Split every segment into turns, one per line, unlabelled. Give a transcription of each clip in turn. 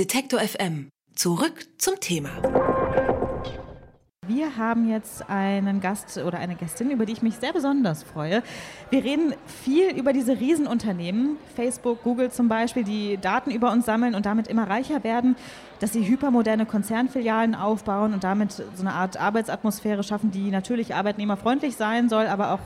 Detektor FM. Zurück zum Thema.
Wir haben jetzt einen Gast oder eine Gästin, über die ich mich sehr besonders freue. Wir reden viel über diese Riesenunternehmen, Facebook, Google zum Beispiel, die Daten über uns sammeln und damit immer reicher werden, dass sie hypermoderne Konzernfilialen aufbauen und damit so eine Art Arbeitsatmosphäre schaffen, die natürlich arbeitnehmerfreundlich sein soll, aber auch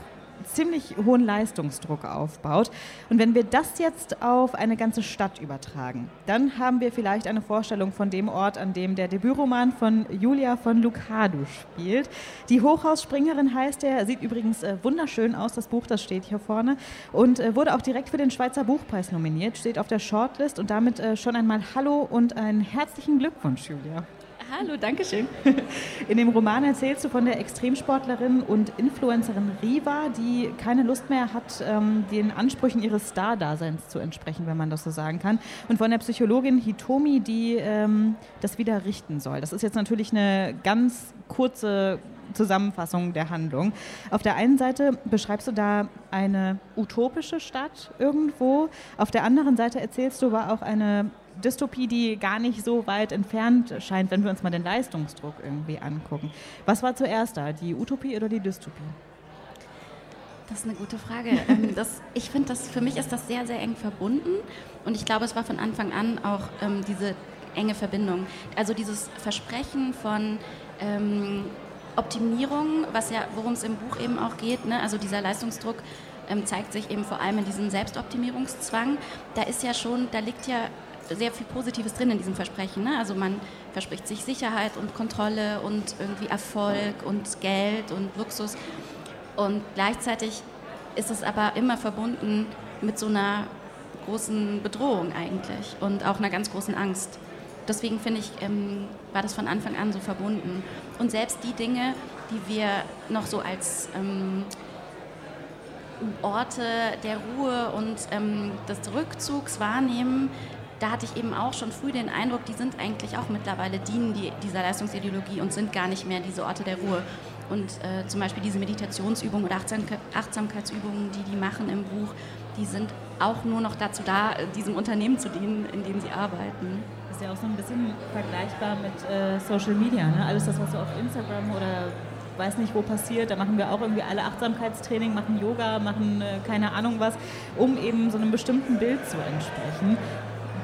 ziemlich hohen Leistungsdruck aufbaut. Und wenn wir das jetzt auf eine ganze Stadt übertragen, dann haben wir vielleicht eine Vorstellung von dem Ort, an dem der Debütroman von Julia von Lucado spielt. Die Hochhausspringerin heißt er, sieht übrigens äh, wunderschön aus, das Buch, das steht hier vorne, und äh, wurde auch direkt für den Schweizer Buchpreis nominiert, steht auf der Shortlist und damit äh, schon einmal Hallo und einen herzlichen Glückwunsch, Julia.
Hallo, danke schön.
In dem Roman erzählst du von der Extremsportlerin und Influencerin Riva, die keine Lust mehr hat, ähm, den Ansprüchen ihres Star-Daseins zu entsprechen, wenn man das so sagen kann. Und von der Psychologin Hitomi, die ähm, das wieder richten soll. Das ist jetzt natürlich eine ganz kurze Zusammenfassung der Handlung. Auf der einen Seite beschreibst du da eine utopische Stadt irgendwo. Auf der anderen Seite erzählst du aber auch eine Dystopie, die gar nicht so weit entfernt scheint, wenn wir uns mal den Leistungsdruck irgendwie angucken. Was war zuerst da, die Utopie oder die Dystopie?
Das ist eine gute Frage. Ähm, das, ich finde, für mich ist das sehr, sehr eng verbunden und ich glaube, es war von Anfang an auch ähm, diese enge Verbindung. Also dieses Versprechen von ähm, Optimierung, was ja, worum es im Buch eben auch geht, ne? also dieser Leistungsdruck ähm, zeigt sich eben vor allem in diesem Selbstoptimierungszwang. Da ist ja schon, da liegt ja sehr viel Positives drin in diesem Versprechen. Ne? Also man verspricht sich Sicherheit und Kontrolle und irgendwie Erfolg und Geld und Luxus. Und gleichzeitig ist es aber immer verbunden mit so einer großen Bedrohung eigentlich und auch einer ganz großen Angst. Deswegen finde ich, ähm, war das von Anfang an so verbunden. Und selbst die Dinge, die wir noch so als ähm, Orte der Ruhe und ähm, des Rückzugs wahrnehmen, da hatte ich eben auch schon früh den Eindruck, die sind eigentlich auch mittlerweile dienen die, dieser Leistungsideologie und sind gar nicht mehr diese Orte der Ruhe. Und äh, zum Beispiel diese Meditationsübungen oder Achtsamkeitsübungen, die die machen im Buch, die sind auch nur noch dazu da, diesem Unternehmen zu dienen, in dem sie arbeiten.
Das ist ja auch so ein bisschen vergleichbar mit äh, Social Media. Ne? Alles das, was so auf Instagram oder weiß nicht wo passiert, da machen wir auch irgendwie alle Achtsamkeitstraining, machen Yoga, machen äh, keine Ahnung was, um eben so einem bestimmten Bild zu entsprechen.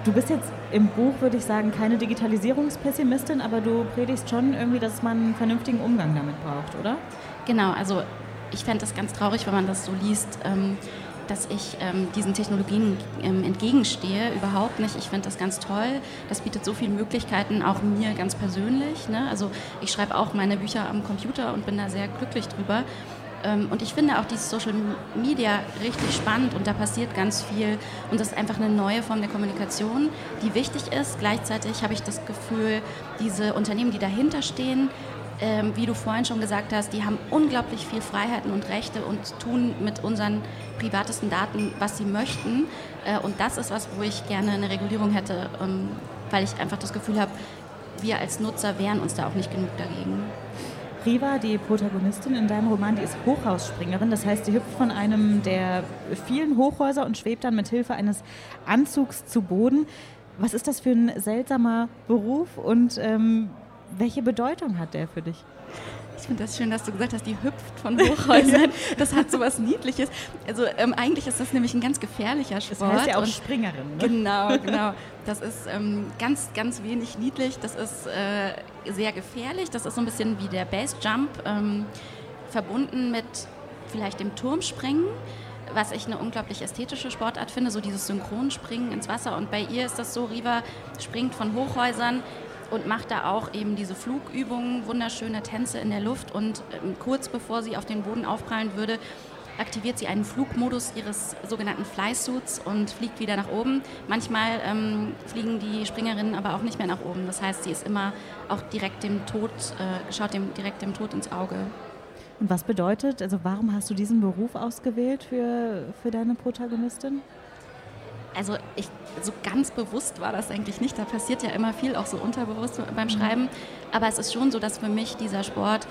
Du bist jetzt im Buch, würde ich sagen, keine Digitalisierungspessimistin, aber du predigst schon irgendwie, dass man einen vernünftigen Umgang damit braucht, oder?
Genau, also ich fände das ganz traurig, wenn man das so liest, ähm, dass ich ähm, diesen Technologien ähm, entgegenstehe. Überhaupt nicht. Ich finde das ganz toll. Das bietet so viele Möglichkeiten, auch mir ganz persönlich. Ne? Also ich schreibe auch meine Bücher am Computer und bin da sehr glücklich drüber. Ähm, und ich finde auch die Social Media richtig spannend und da passiert ganz viel. Und das ist einfach eine neue Form der Kommunikation, die wichtig ist. Gleichzeitig habe ich das Gefühl, diese Unternehmen, die dahinter stehen, ähm, wie du vorhin schon gesagt hast, die haben unglaublich viel Freiheiten und Rechte und tun mit unseren privatesten Daten, was sie möchten. Äh, und das ist was, wo ich gerne eine Regulierung hätte, ähm, weil ich einfach das Gefühl habe, wir als Nutzer wehren uns da auch nicht genug dagegen.
Riva, die Protagonistin in deinem Roman, die ist Hochhausspringerin. Das heißt, sie hüpft von einem der vielen Hochhäuser und schwebt dann mit Hilfe eines Anzugs zu Boden. Was ist das für ein seltsamer Beruf und ähm, welche Bedeutung hat der für dich?
Ich finde das schön, dass du gesagt hast, die hüpft von Hochhäusern. Das hat so was Niedliches. Also ähm, eigentlich ist das nämlich ein ganz gefährlicher Sport.
Das heißt ja auch Springerin.
Ne? Genau, genau. Das ist ähm, ganz, ganz wenig niedlich. Das ist äh, sehr gefährlich. Das ist so ein bisschen wie der Base Jump, ähm, verbunden mit vielleicht dem Turmspringen was ich eine unglaublich ästhetische Sportart finde, so dieses Synchronspringen ins Wasser. Und bei ihr ist das so, Riva springt von Hochhäusern und macht da auch eben diese Flugübungen, wunderschöne Tänze in der Luft und ähm, kurz bevor sie auf den Boden aufprallen würde, aktiviert sie einen Flugmodus ihres sogenannten Flysuits und fliegt wieder nach oben. Manchmal ähm, fliegen die Springerinnen aber auch nicht mehr nach oben. Das heißt, sie ist immer auch direkt dem Tod, äh, schaut dem, direkt dem Tod ins Auge.
Und was bedeutet, also warum hast du diesen Beruf ausgewählt für, für deine Protagonistin?
Also ich, so ganz bewusst war das eigentlich nicht. Da passiert ja immer viel, auch so unterbewusst beim mhm. Schreiben. Aber es ist schon so, dass für mich dieser Sport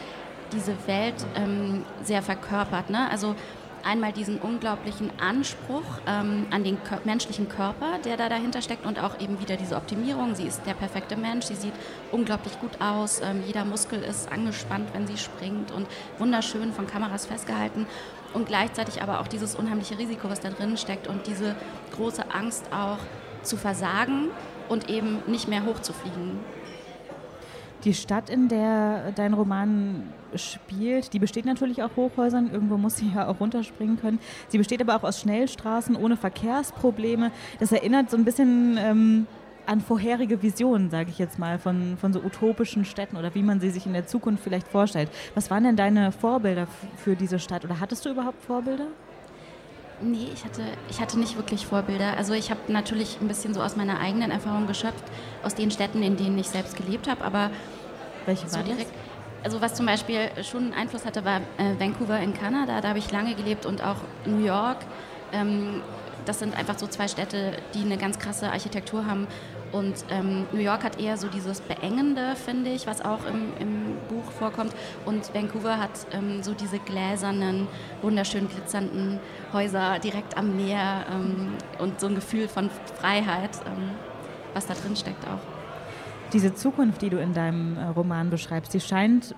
diese Welt ähm, sehr verkörpert. Ne? Also einmal diesen unglaublichen Anspruch ähm, an den Kör menschlichen Körper, der da dahinter steckt und auch eben wieder diese Optimierung. Sie ist der perfekte Mensch, sie sieht unglaublich gut aus, ähm, jeder Muskel ist angespannt, wenn sie springt und wunderschön von Kameras festgehalten und gleichzeitig aber auch dieses unheimliche Risiko, was da drin steckt und diese große Angst auch zu versagen und eben nicht mehr hochzufliegen.
Die Stadt, in der dein Roman spielt, die besteht natürlich aus Hochhäusern. Irgendwo muss sie ja auch runterspringen können. Sie besteht aber auch aus Schnellstraßen ohne Verkehrsprobleme. Das erinnert so ein bisschen ähm, an vorherige Visionen, sage ich jetzt mal, von, von so utopischen Städten oder wie man sie sich in der Zukunft vielleicht vorstellt. Was waren denn deine Vorbilder für diese Stadt oder hattest du überhaupt Vorbilder?
Nee, ich hatte, ich hatte nicht wirklich Vorbilder. Also ich habe natürlich ein bisschen so aus meiner eigenen Erfahrung geschöpft, aus den Städten, in denen ich selbst gelebt habe, aber
welche so direkt.
Also was zum Beispiel schon einen Einfluss hatte, war äh, Vancouver in Kanada. Da habe ich lange gelebt und auch New York. Ähm, das sind einfach so zwei Städte, die eine ganz krasse Architektur haben. Und ähm, New York hat eher so dieses Beengende, finde ich, was auch im, im Buch vorkommt. Und Vancouver hat ähm, so diese gläsernen, wunderschön glitzernden Häuser direkt am Meer ähm, und so ein Gefühl von Freiheit, ähm, was da drin steckt auch.
Diese Zukunft, die du in deinem äh, Roman beschreibst, die scheint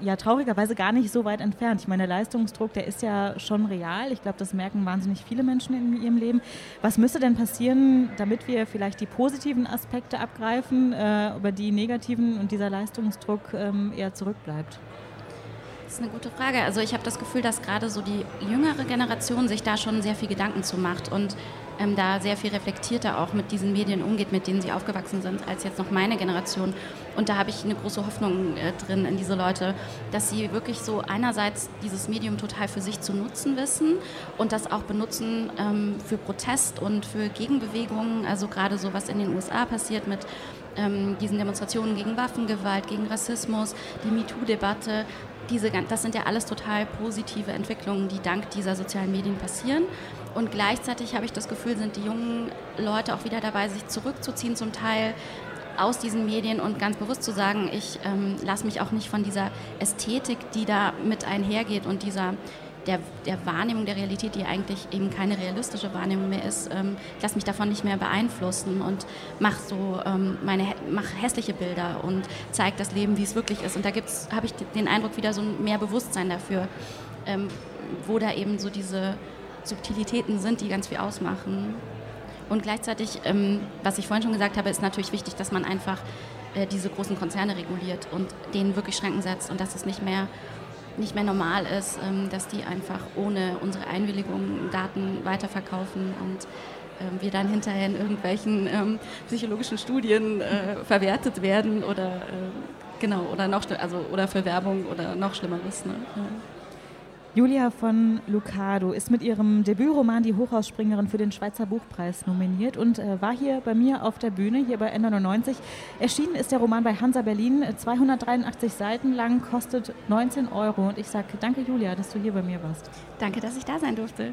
ja traurigerweise gar nicht so weit entfernt. Ich meine, der Leistungsdruck, der ist ja schon real. Ich glaube, das merken wahnsinnig viele Menschen in ihrem Leben. Was müsste denn passieren, damit wir vielleicht die positiven Aspekte abgreifen, äh, aber die negativen und dieser Leistungsdruck ähm, eher zurückbleibt?
Das ist eine gute Frage. Also ich habe das Gefühl, dass gerade so die jüngere Generation sich da schon sehr viel Gedanken zu macht und ähm, da sehr viel reflektierter auch mit diesen Medien umgeht, mit denen sie aufgewachsen sind, als jetzt noch meine Generation. Und da habe ich eine große Hoffnung äh, drin in diese Leute, dass sie wirklich so einerseits dieses Medium total für sich zu nutzen wissen und das auch benutzen ähm, für Protest und für Gegenbewegungen. Also gerade so, was in den USA passiert mit ähm, diesen Demonstrationen gegen Waffengewalt, gegen Rassismus, die MeToo-Debatte. Diese, das sind ja alles total positive Entwicklungen, die dank dieser sozialen Medien passieren. Und gleichzeitig habe ich das Gefühl, sind die jungen Leute auch wieder dabei, sich zurückzuziehen, zum Teil aus diesen Medien und ganz bewusst zu sagen, ich ähm, lasse mich auch nicht von dieser Ästhetik, die da mit einhergeht und dieser der, der Wahrnehmung der Realität, die eigentlich eben keine realistische Wahrnehmung mehr ist, ähm, ich lasse mich davon nicht mehr beeinflussen und mache so ähm, meine mach hässliche Bilder und zeige das Leben, wie es wirklich ist. Und da habe ich den Eindruck wieder so mehr Bewusstsein dafür, ähm, wo da eben so diese Subtilitäten sind, die ganz viel ausmachen. Und gleichzeitig, ähm, was ich vorhin schon gesagt habe, ist natürlich wichtig, dass man einfach äh, diese großen Konzerne reguliert und denen wirklich Schranken setzt und dass es nicht mehr, nicht mehr normal ist, ähm, dass die einfach ohne unsere Einwilligung Daten weiterverkaufen und ähm, wir dann hinterher in irgendwelchen ähm, psychologischen Studien äh, verwertet werden oder äh, genau oder noch also oder für Werbung oder noch Schlimmeres. Ne? Ja.
Julia von Lucado ist mit ihrem Debütroman Die Hochhausspringerin für den Schweizer Buchpreis nominiert und äh, war hier bei mir auf der Bühne, hier bei N99. Erschienen ist der Roman bei Hansa Berlin, 283 Seiten lang, kostet 19 Euro. Und ich sage danke, Julia, dass du hier bei mir warst.
Danke, dass ich da sein durfte.